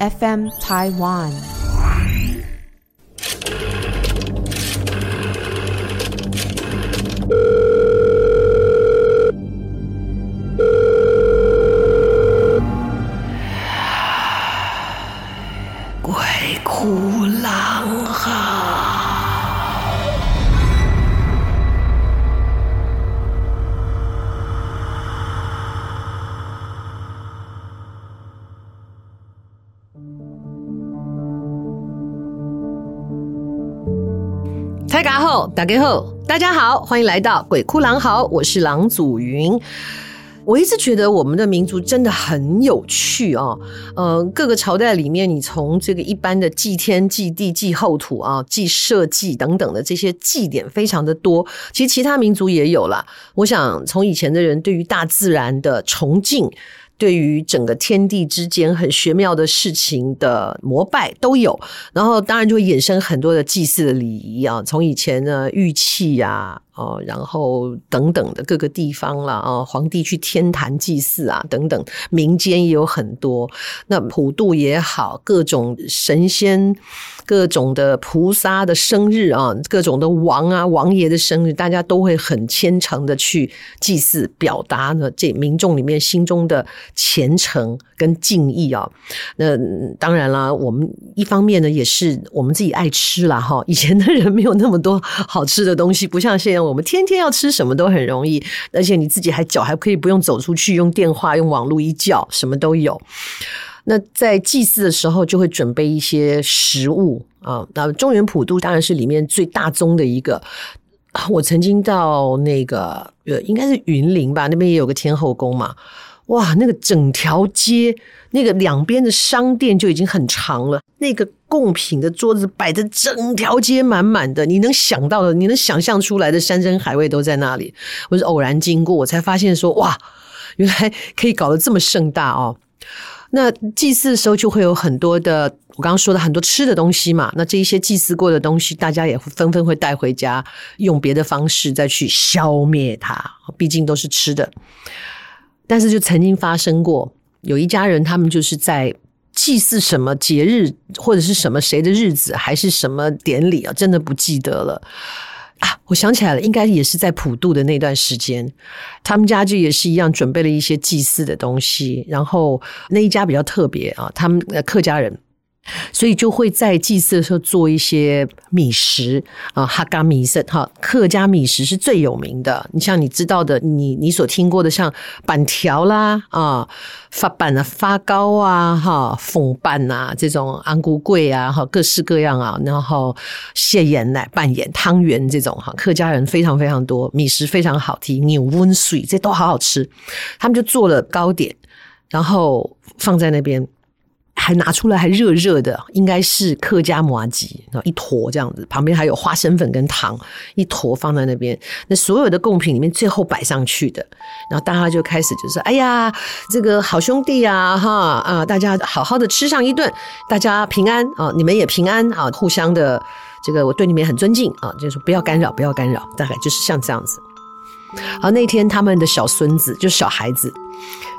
FM Taiwan。家好，大家好，大家好，欢迎来到鬼哭狼嚎，我是郎祖筠。我一直觉得我们的民族真的很有趣哦，呃，各个朝代里面，你从这个一般的祭天、祭地、祭后土啊、祭社稷等等的这些祭典非常的多，其实其他民族也有啦。我想从以前的人对于大自然的崇敬。对于整个天地之间很玄妙的事情的膜拜都有，然后当然就会衍生很多的祭祀的礼仪啊，从以前呢玉器呀。哦，然后等等的各个地方啦，啊，皇帝去天坛祭祀啊，等等，民间也有很多。那普渡也好，各种神仙、各种的菩萨的生日啊，各种的王啊、王爷的生日，大家都会很虔诚的去祭祀，表达呢这民众里面心中的虔诚跟敬意啊。那当然啦，我们一方面呢，也是我们自己爱吃啦。哈。以前的人没有那么多好吃的东西，不像现在。我们天天要吃什么都很容易，而且你自己还脚还可以不用走出去，用电话、用网络一叫，什么都有。那在祭祀的时候，就会准备一些食物啊。那中原普渡当然是里面最大宗的一个。我曾经到那个呃，应该是云林吧，那边也有个天后宫嘛。哇，那个整条街，那个两边的商店就已经很长了。那个贡品的桌子摆的整条街满满的，你能想到的，你能想象出来的山珍海味都在那里。我是偶然经过，我才发现说，哇，原来可以搞得这么盛大哦。那祭祀的时候就会有很多的，我刚刚说的很多吃的东西嘛。那这一些祭祀过的东西，大家也纷纷会带回家，用别的方式再去消灭它。毕竟都是吃的。但是就曾经发生过，有一家人，他们就是在祭祀什么节日，或者是什么谁的日子，还是什么典礼啊，真的不记得了啊！我想起来了，应该也是在普渡的那段时间，他们家就也是一样准备了一些祭祀的东西，然后那一家比较特别啊，他们客家人。所以就会在祭祀的时候做一些米食啊，哈嘎米食哈，客家米食是最有名的。你像你知道的，你你所听过的，像板条啦啊，发板啊，发糕啊，哈，凤板啊，这种安菇桂啊，哈，各式各样啊，然后蟹盐奶拌盐汤圆这种哈，客家人非常非常多，米食非常好听，牛温水这都好好吃。他们就做了糕点，然后放在那边。还拿出来还热热的，应该是客家麻吉啊一坨这样子，旁边还有花生粉跟糖，一坨放在那边。那所有的贡品里面最后摆上去的，然后大家就开始就说：“哎呀，这个好兄弟啊，哈啊，大家好好的吃上一顿，大家平安啊，你们也平安啊，互相的这个我对你们也很尊敬啊，就是不要干扰，不要干扰，大概就是像这样子。”好，那天他们的小孙子就小孩子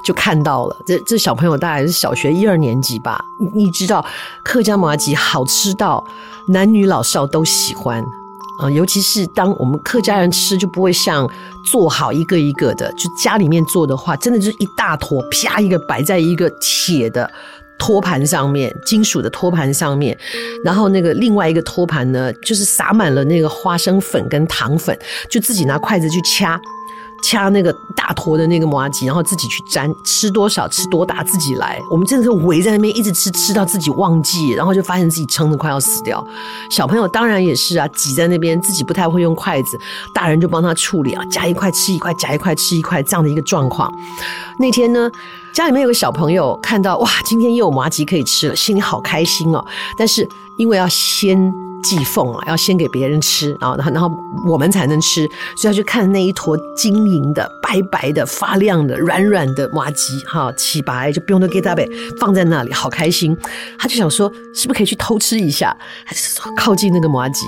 就看到了，这这小朋友大概是小学一二年级吧。你你知道客家麻吉好吃到男女老少都喜欢啊，尤其是当我们客家人吃就不会像做好一个一个的，就家里面做的话，真的就是一大坨，啪一个摆在一个铁的。托盘上面，金属的托盘上面，然后那个另外一个托盘呢，就是撒满了那个花生粉跟糖粉，就自己拿筷子去掐。掐那个大坨的那个麻糬，然后自己去粘，吃多少吃多大自己来。我们真的是围在那边一直吃，吃到自己忘记，然后就发现自己撑得快要死掉。小朋友当然也是啊，挤在那边自己不太会用筷子，大人就帮他处理啊，夹一块吃一块，夹一块吃一块这样的一个状况。那天呢，家里面有个小朋友看到哇，今天又有麻糬可以吃了，心里好开心哦。但是因为要先。祭奉啊，要先给别人吃啊，然后然后我们才能吃，所以他就看那一坨晶莹的、白白的、发亮的、软软的麻糬，哈，起白就不用都给他呗，放在那里，好开心。他就想说，是不是可以去偷吃一下？还是说靠近那个麻糬？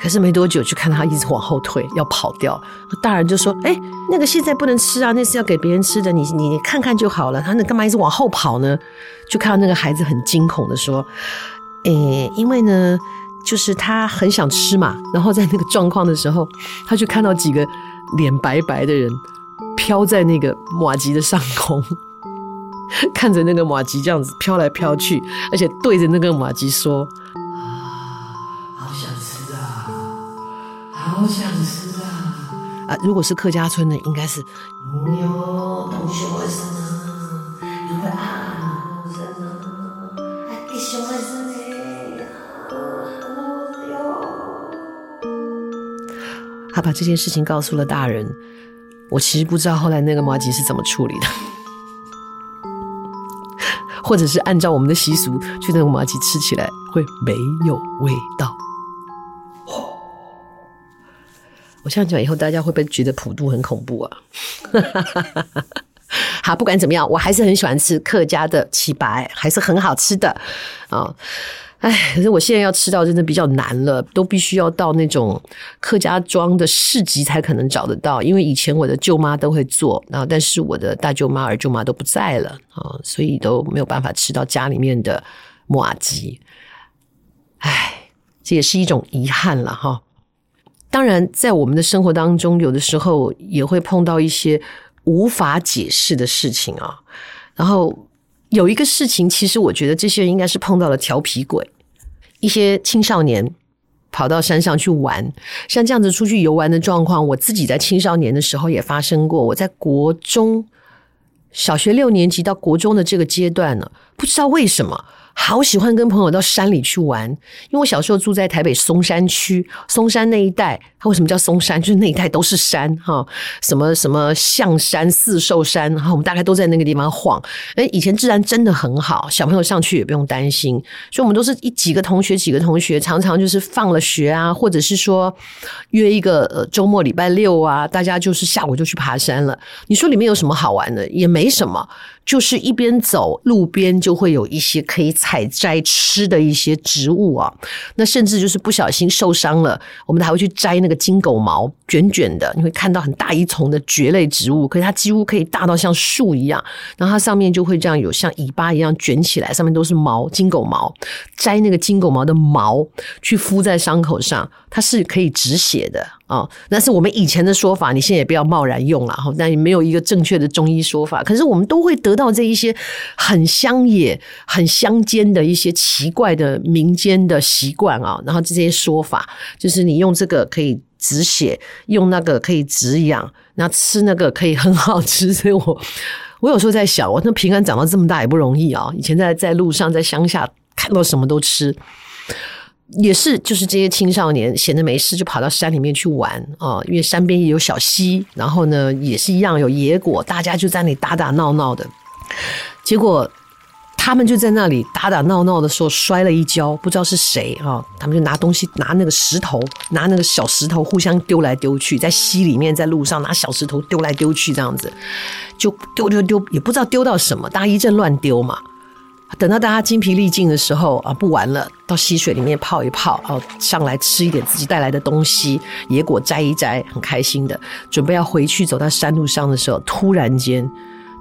可是没多久就看他一直往后退，要跑掉。大人就说：“哎，那个现在不能吃啊，那是要给别人吃的，你你看看就好了。”他那干嘛一直往后跑呢？就看到那个孩子很惊恐的说：“哎，因为呢，就是他很想吃嘛。然后在那个状况的时候，他就看到几个脸白白的人飘在那个马吉的上空，看着那个马吉这样子飘来飘去，而且对着那个马吉说。”啊好想吃啊！好想吃啊，啊如果是客家村的，应该是牛他把这件事情告诉了大人。我其实不知道后来那个麻糬是怎么处理的，或者是按照我们的习俗，去那个麻糬吃起来会没有味道。我这样讲以后，大家会不会觉得普渡很恐怖啊？好，不管怎么样，我还是很喜欢吃客家的起白，还是很好吃的啊。哎，可是我现在要吃到真的比较难了，都必须要到那种客家庄的市集才可能找得到。因为以前我的舅妈都会做，然后但是我的大舅妈、二舅妈都不在了啊，所以都没有办法吃到家里面的麻糬。哎，这也是一种遗憾了哈。当然，在我们的生活当中，有的时候也会碰到一些无法解释的事情啊。然后有一个事情，其实我觉得这些人应该是碰到了调皮鬼，一些青少年跑到山上去玩，像这样子出去游玩的状况，我自己在青少年的时候也发生过。我在国中小学六年级到国中的这个阶段呢，不知道为什么。好喜欢跟朋友到山里去玩，因为我小时候住在台北松山区，松山那一带，它为什么叫松山？就是那一带都是山哈，什么什么象山、四兽山，然后我们大概都在那个地方晃。诶，以前治安真的很好，小朋友上去也不用担心，所以我们都是一几个同学，几个同学，常常就是放了学啊，或者是说约一个呃周末礼拜六啊，大家就是下午就去爬山了。你说里面有什么好玩的？也没什么。就是一边走，路边就会有一些可以采摘吃的一些植物啊。那甚至就是不小心受伤了，我们还会去摘那个金狗毛，卷卷的，你会看到很大一丛的蕨类植物，可是它几乎可以大到像树一样。然后它上面就会这样有像尾巴一样卷起来，上面都是毛，金狗毛。摘那个金狗毛的毛去敷在伤口上，它是可以止血的。啊、哦，那是我们以前的说法，你现在也不要贸然用了哈。但也没有一个正确的中医说法。可是我们都会得到这一些很乡野、很乡间的一些奇怪的民间的习惯啊。然后这些说法，就是你用这个可以止血，用那个可以止痒，那吃那个可以很好吃。所以我我有时候在想，我那平安长到这么大也不容易啊。以前在在路上在乡下看到什么都吃。也是，就是这些青少年闲着没事就跑到山里面去玩啊，因为山边也有小溪，然后呢也是一样有野果，大家就在那里打打闹闹的。结果他们就在那里打打闹闹的时候摔了一跤，不知道是谁啊，他们就拿东西拿那个石头，拿那个小石头互相丢来丢去，在溪里面，在路上拿小石头丢来丢去，这样子就丢丢丢，也不知道丢到什么，大家一阵乱丢嘛。等到大家精疲力尽的时候啊，不玩了，到溪水里面泡一泡，哦上来吃一点自己带来的东西，野果摘一摘，很开心的，准备要回去走到山路上的时候，突然间，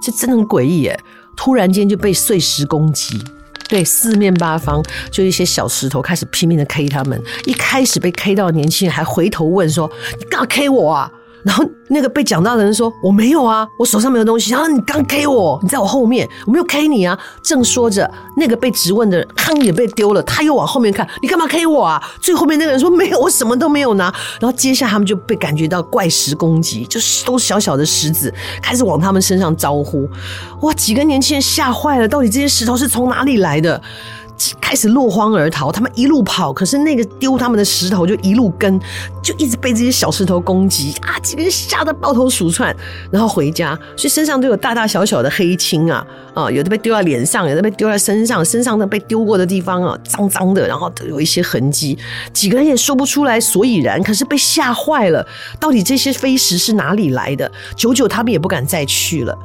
这真的很诡异耶！突然间就被碎石攻击，对，四面八方就一些小石头开始拼命的 K 他们。一开始被 K 到的年轻人还回头问说：“你干嘛 K 我啊？”然后那个被讲到的人说：“我没有啊，我手上没有东西。”然后你刚 K 我，你在我后面，我没有 K 你啊。正说着，那个被质问的人康也被丢了，他又往后面看，你干嘛 K 我啊？最后面那个人说：“没有，我什么都没有拿。”然后接下来他们就被感觉到怪石攻击，就是都小小的石子开始往他们身上招呼。哇，几个年轻人吓坏了，到底这些石头是从哪里来的？开始落荒而逃，他们一路跑，可是那个丢他们的石头就一路跟，就一直被这些小石头攻击啊！几个人吓得抱头鼠窜，然后回家，所以身上都有大大小小的黑青啊啊！有的被丢在脸上，有的被丢在身上，身上的被丢过的地方啊，脏脏的，然后都有一些痕迹。几个人也说不出来所以然，可是被吓坏了，到底这些飞石是哪里来的？久久他们也不敢再去了。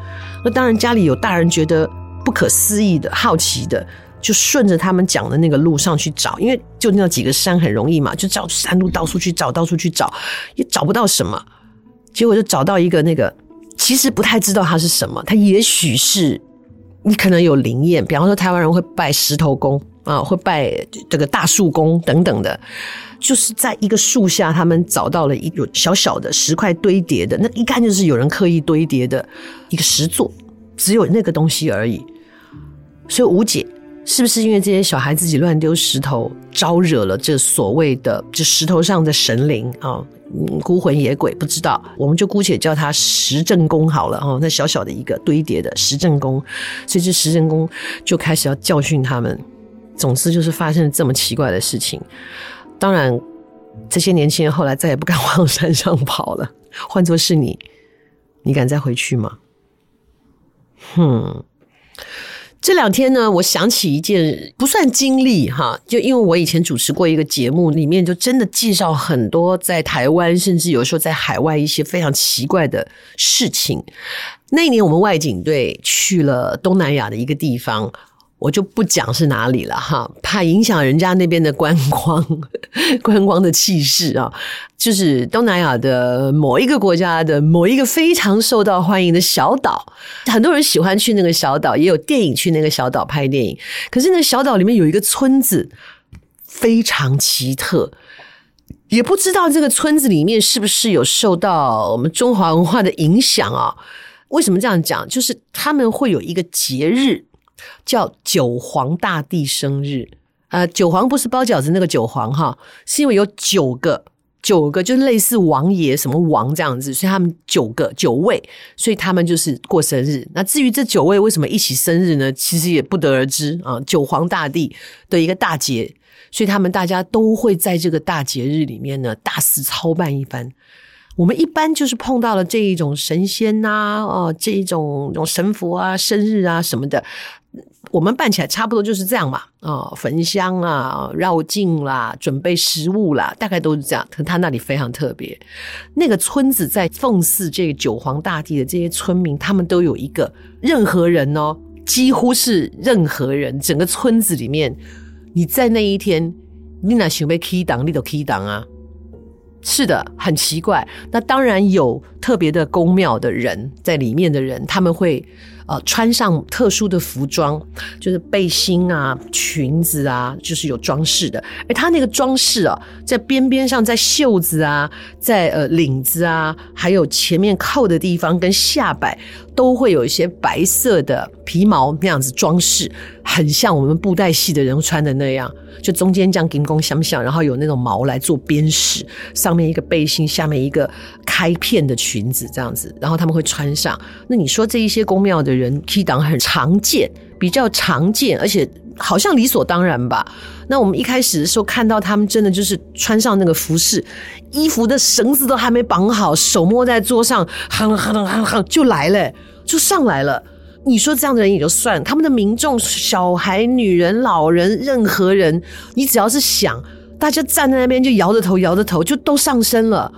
那当然，家里有大人觉得不可思议的、好奇的。就顺着他们讲的那个路上去找，因为就那几个山很容易嘛，就找山路到处去找，到处去找，也找不到什么。结果就找到一个那个，其实不太知道它是什么，它也许是你可能有灵验，比方说台湾人会拜石头公啊，会拜这个大树公等等的，就是在一个树下，他们找到了一个小小的石块堆叠的，那一看就是有人刻意堆叠的一个石座，只有那个东西而已，所以无解。是不是因为这些小孩自己乱丢石头，招惹了这所谓的这石头上的神灵啊、孤魂野鬼？不知道，我们就姑且叫他石正公好了哦。那小小的一个堆叠的石正公，所以这石正公就开始要教训他们。总之就是发生了这么奇怪的事情。当然，这些年轻人后来再也不敢往山上跑了。换作是你，你敢再回去吗？哼。这两天呢，我想起一件不算经历哈，就因为我以前主持过一个节目，里面就真的介绍很多在台湾，甚至有时候在海外一些非常奇怪的事情。那一年我们外景队去了东南亚的一个地方。我就不讲是哪里了哈，怕影响人家那边的观光，观光的气势啊。就是东南亚的某一个国家的某一个非常受到欢迎的小岛，很多人喜欢去那个小岛，也有电影去那个小岛拍电影。可是那小岛里面有一个村子非常奇特，也不知道这个村子里面是不是有受到我们中华文化的影响啊？为什么这样讲？就是他们会有一个节日。叫九皇大帝生日，呃，九皇不是包饺子那个九皇哈，是因为有九个，九个就是类似王爷什么王这样子，所以他们九个九位，所以他们就是过生日。那至于这九位为什么一起生日呢？其实也不得而知啊。九皇大帝的一个大节，所以他们大家都会在这个大节日里面呢，大肆操办一番。我们一般就是碰到了这一种神仙呐，哦，这一种种神佛啊，生日啊什么的。我们办起来差不多就是这样嘛，哦，焚香啊，绕境啦，准备食物啦，大概都是这样。可他那里非常特别，那个村子在奉祀这个九皇大帝的这些村民，他们都有一个任何人哦，几乎是任何人，整个村子里面，你在那一天，你哪想被 key 档，你都 key 档啊。是的，很奇怪。那当然有特别的宫庙的人在里面的人，他们会。呃，穿上特殊的服装，就是背心啊、裙子啊，就是有装饰的。而他那个装饰啊，在边边上，在袖子啊，在呃领子啊，还有前面扣的地方跟下摆，都会有一些白色的皮毛那样子装饰，很像我们布袋戏的人穿的那样。就中间这样金光相向，然后有那种毛来做边饰，上面一个背心，下面一个开片的裙子这样子，然后他们会穿上。那你说这一些宫庙的人人，K 档很常见，比较常见，而且好像理所当然吧？那我们一开始的时候看到他们，真的就是穿上那个服饰，衣服的绳子都还没绑好，手摸在桌上，哼哼哼哼就来了，就上来了。你说这样的人也就算了，他们的民众、小孩、女人、老人，任何人，你只要是想，大家站在那边就摇着头、摇着头，就都上身了。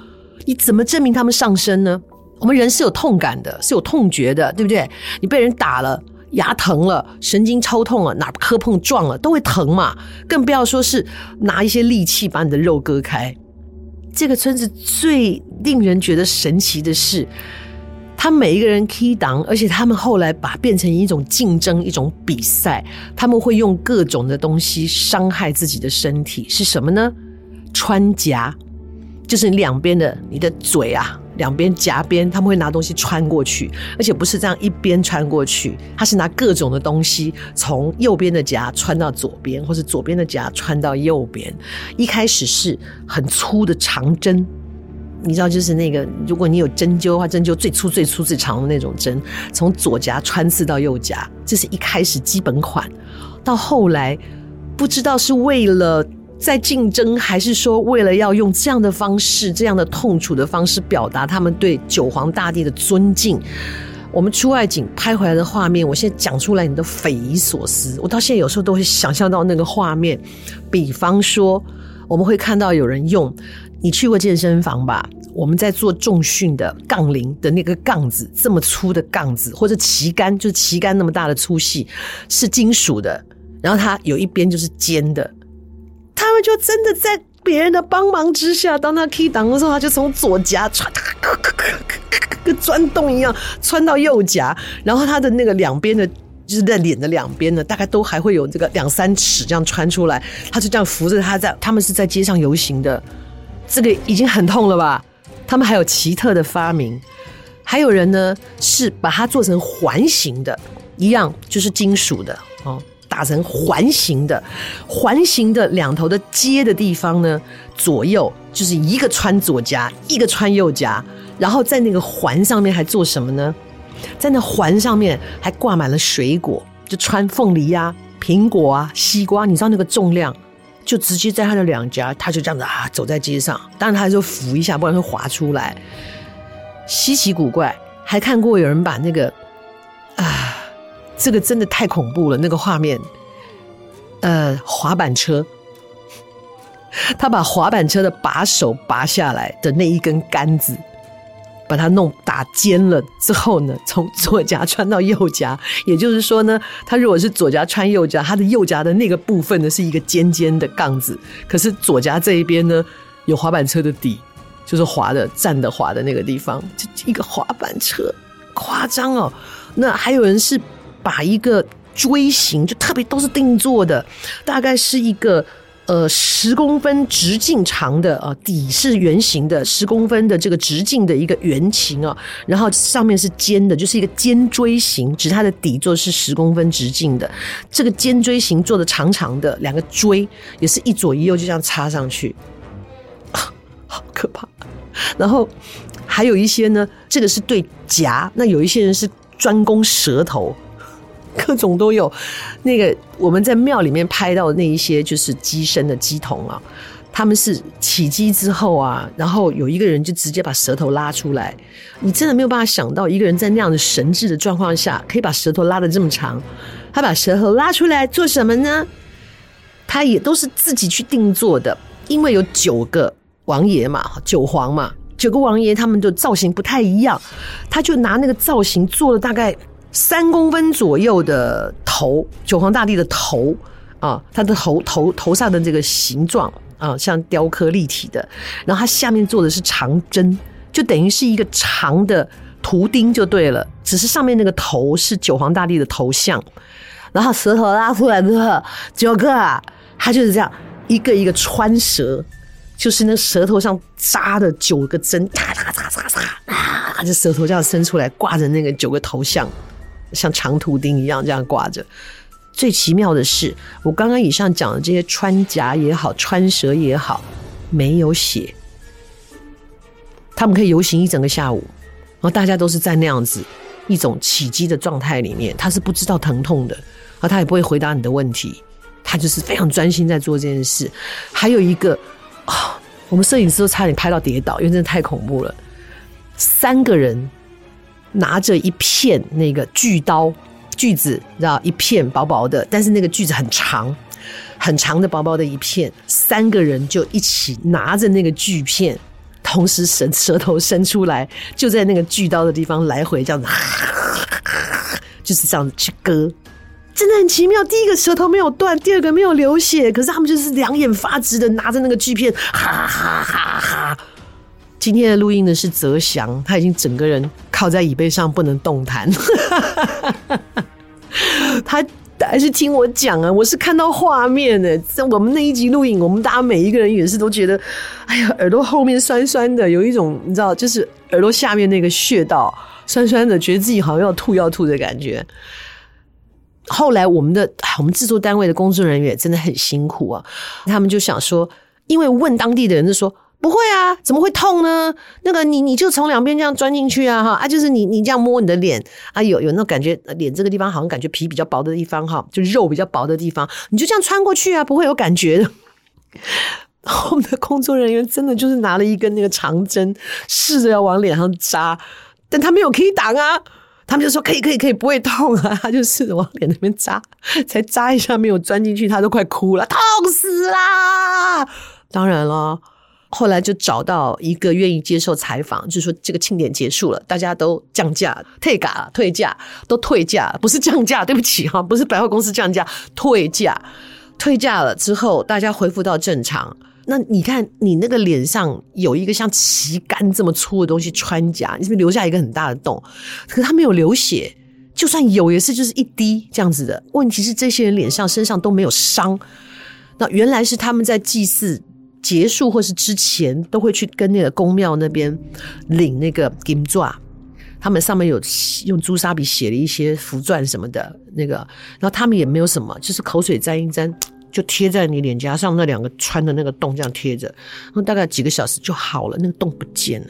你怎么证明他们上身呢？我们人是有痛感的，是有痛觉的，对不对？你被人打了，牙疼了，神经抽痛了，哪磕碰撞了，都会疼嘛。更不要说是拿一些利器把你的肉割开。这个村子最令人觉得神奇的是。他每一个人 key 档，而且他们后来把变成一种竞争，一种比赛。他们会用各种的东西伤害自己的身体，是什么呢？穿夹，就是两边的你的嘴啊，两边夹边，他们会拿东西穿过去，而且不是这样一边穿过去，他是拿各种的东西从右边的夹穿到左边，或是左边的夹穿到右边。一开始是很粗的长针。你知道，就是那个，如果你有针灸的话，针灸最粗、最粗、最长的那种针，从左夹穿刺到右夹，这是一开始基本款。到后来，不知道是为了在竞争，还是说为了要用这样的方式、这样的痛楚的方式表达他们对九皇大帝的尊敬。我们出外景拍回来的画面，我现在讲出来，你都匪夷所思。我到现在有时候都会想象到那个画面，比方说，我们会看到有人用。你去过健身房吧？我们在做重训的杠铃的那个杠子，这么粗的杠子，或者旗杆，就是旗杆那么大的粗细，是金属的。然后它有一边就是尖的，们就真的在别人的帮忙之下，当他 key 档的时候，他就从左夹穿，咔咔咔咔咔跟钻洞一样穿到右夹，然后他的那个两边的，就是在脸的两边呢，大概都还会有这个两三尺这样穿出来，他就这样扶着他在，他们是在街上游行的，这个已经很痛了吧？他们还有奇特的发明。还有人呢，是把它做成环形的，一样就是金属的哦，打成环形的，环形的两头的接的地方呢，左右就是一个穿左夹，一个穿右夹，然后在那个环上面还做什么呢？在那环上面还挂满了水果，就穿凤梨呀、啊、苹果啊、西瓜，你知道那个重量，就直接在他的两颊，他就这样子啊走在街上，当然他就扶一下，不然会滑出来。稀奇古怪，还看过有人把那个啊，这个真的太恐怖了，那个画面。呃，滑板车，他把滑板车的把手拔下来的那一根杆子，把它弄打尖了之后呢，从左夹穿到右夹，也就是说呢，他如果是左夹穿右夹，他的右夹的那个部分呢是一个尖尖的杠子，可是左夹这一边呢有滑板车的底。就是滑的站的滑的那个地方，就一个滑板车，夸张哦。那还有人是把一个锥形，就特别都是定做的，大概是一个呃十公分直径长的啊，底是圆形的十公分的这个直径的一个圆形啊，然后上面是尖的，就是一个尖锥形，只它的底座是十公分直径的，这个尖锥形做的长长的两个锥，也是一左一右就这样插上去。好可怕！然后还有一些呢，这个是对夹，那有一些人是专攻舌头，各种都有。那个我们在庙里面拍到的那一些，就是鸡身的鸡童啊，他们是起鸡之后啊，然后有一个人就直接把舌头拉出来，你真的没有办法想到一个人在那样的神智的状况下，可以把舌头拉得这么长。他把舌头拉出来做什么呢？他也都是自己去定做的，因为有九个。王爷嘛，九皇嘛，九个王爷他们的造型不太一样，他就拿那个造型做了大概三公分左右的头，九皇大帝的头啊，他的头头头上的这个形状啊，像雕刻立体的，然后他下面做的是长针，就等于是一个长的图钉就对了，只是上面那个头是九皇大帝的头像，然后舌头拉出来之后，九个啊，他就是这样一个一个穿舌。就是那舌头上扎的九个针，咔嚓嚓嚓嚓啊！这舌头这样伸出来，挂着那个九个头像，像长图钉一样这样挂着。最奇妙的是，我刚刚以上讲的这些穿甲也好，穿蛇也好，没有血。他们可以游行一整个下午，然后大家都是在那样子一种起乩的状态里面，他是不知道疼痛的，而他也不会回答你的问题，他就是非常专心在做这件事。还有一个。啊、哦！我们摄影师都差点拍到跌倒，因为真的太恐怖了。三个人拿着一片那个锯刀锯子，知道，一片薄薄的，但是那个锯子很长，很长的薄薄的一片。三个人就一起拿着那个锯片，同时伸舌头伸出来，就在那个锯刀的地方来回这样子，就是这样子去割。真的很奇妙，第一个舌头没有断，第二个没有流血，可是他们就是两眼发直的拿着那个锯片，哈哈哈哈！今天的录音的是泽祥，他已经整个人靠在椅背上不能动弹，他还是听我讲啊，我是看到画面的，在我们那一集录影，我们大家每一个人也是都觉得，哎呀，耳朵后面酸酸的，有一种你知道，就是耳朵下面那个穴道酸酸的，觉得自己好像要吐要吐的感觉。后来，我们的我们制作单位的工作人员真的很辛苦啊。他们就想说，因为问当地的人就说不会啊，怎么会痛呢？那个你你就从两边这样钻进去啊，哈啊，就是你你这样摸你的脸啊，有有那种感觉，脸这个地方好像感觉皮比较薄的地方哈，就肉比较薄的地方，你就这样穿过去啊，不会有感觉的。我们的工作人员真的就是拿了一根那个长针，试着要往脸上扎，但他没有可以挡啊。他们就说可以可以可以，不会痛啊！他就试着往脸那边扎，才扎一下没有钻进去，他都快哭了，痛死啦！当然了，后来就找到一个愿意接受采访，就是说这个庆典结束了，大家都降价、退价、退价，都退价，不是降价，对不起哈，不是百货公司降价，退价，退价了之后，大家恢复到正常。那你看，你那个脸上有一个像旗杆这么粗的东西穿甲，你是不是留下一个很大的洞？可是他没有流血，就算有也是就是一滴这样子的。问题是这些人脸上身上都没有伤，那原来是他们在祭祀结束或是之前都会去跟那个宫庙那边领那个金钻，他们上面有用朱砂笔写了一些符篆什么的那个，然后他们也没有什么，就是口水沾一沾。就贴在你脸颊上那两个穿的那个洞，这样贴着，大概几个小时就好了，那个洞不见了。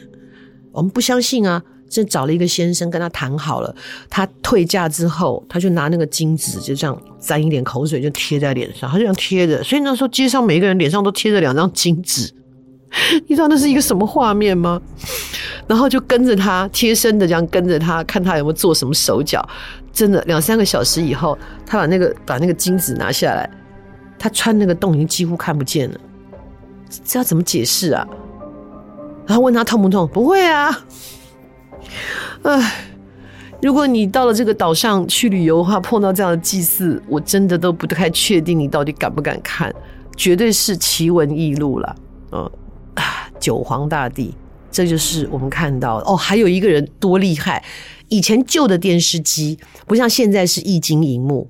我们不相信啊，就找了一个先生跟他谈好了，他退价之后，他就拿那个金纸就这样沾一点口水就贴在脸上，他就这样贴着。所以那时候街上每一个人脸上都贴着两张金纸，你知道那是一个什么画面吗？然后就跟着他贴身的这样跟着他，看他有没有做什么手脚。真的两三个小时以后，他把那个把那个金纸拿下来。他穿那个洞已经几乎看不见了，这要怎么解释啊？然后问他痛不痛？不会啊。唉，如果你到了这个岛上去旅游的话，碰到这样的祭祀，我真的都不太确定你到底敢不敢看，绝对是奇闻异录了。嗯，九皇大帝，这就是我们看到的哦。还有一个人多厉害，以前旧的电视机不像现在是液晶荧幕，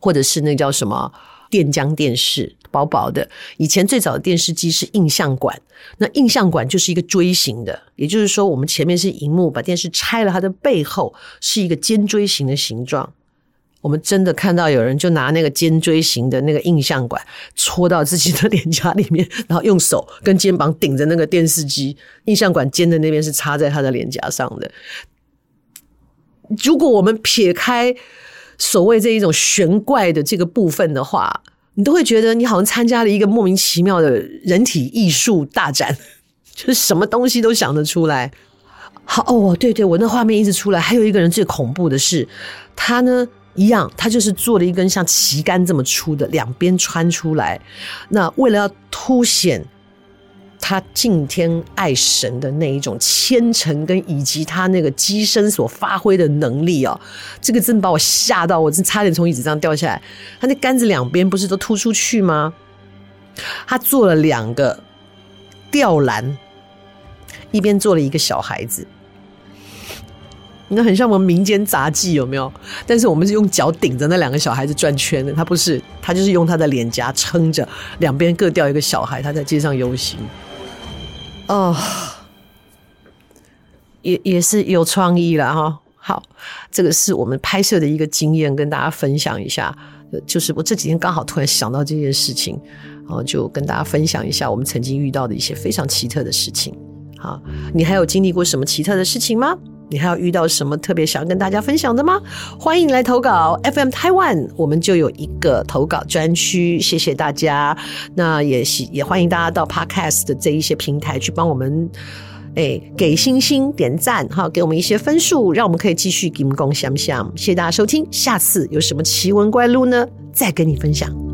或者是那叫什么？电浆电视薄薄的，以前最早的电视机是印象管，那印象管就是一个锥形的，也就是说，我们前面是荧幕，把电视拆了，它的背后是一个尖锥形的形状。我们真的看到有人就拿那个尖锥形的那个印象管戳到自己的脸颊里面，然后用手跟肩膀顶着那个电视机，印象管尖的那边是插在他的脸颊上的。如果我们撇开。所谓这一种玄怪的这个部分的话，你都会觉得你好像参加了一个莫名其妙的人体艺术大展，就是什么东西都想得出来。好哦，对对，我那画面一直出来。还有一个人最恐怖的是，他呢一样，他就是做了一根像旗杆这么粗的，两边穿出来。那为了要凸显。他敬天爱神的那一种虔诚，跟以及他那个机身所发挥的能力哦，这个真把我吓到，我真差点从椅子上掉下来。他那杆子两边不是都突出去吗？他做了两个吊篮，一边做了一个小孩子，那很像我们民间杂技有没有？但是我们是用脚顶着那两个小孩子转圈的，他不是，他就是用他的脸颊撑着，两边各吊一个小孩，他在街上游行。哦，也也是有创意了哈。好，这个是我们拍摄的一个经验，跟大家分享一下。就是我这几天刚好突然想到这件事情，然后就跟大家分享一下我们曾经遇到的一些非常奇特的事情。好，你还有经历过什么奇特的事情吗？你还有遇到什么特别想要跟大家分享的吗？欢迎来投稿，FM Taiwan，我们就有一个投稿专区，谢谢大家。那也喜也欢迎大家到 Podcast 的这一些平台去帮我们，哎，给星星点赞哈，给我们一些分数，让我们可以继续金光相向。谢谢大家收听，下次有什么奇闻怪录呢？再跟你分享。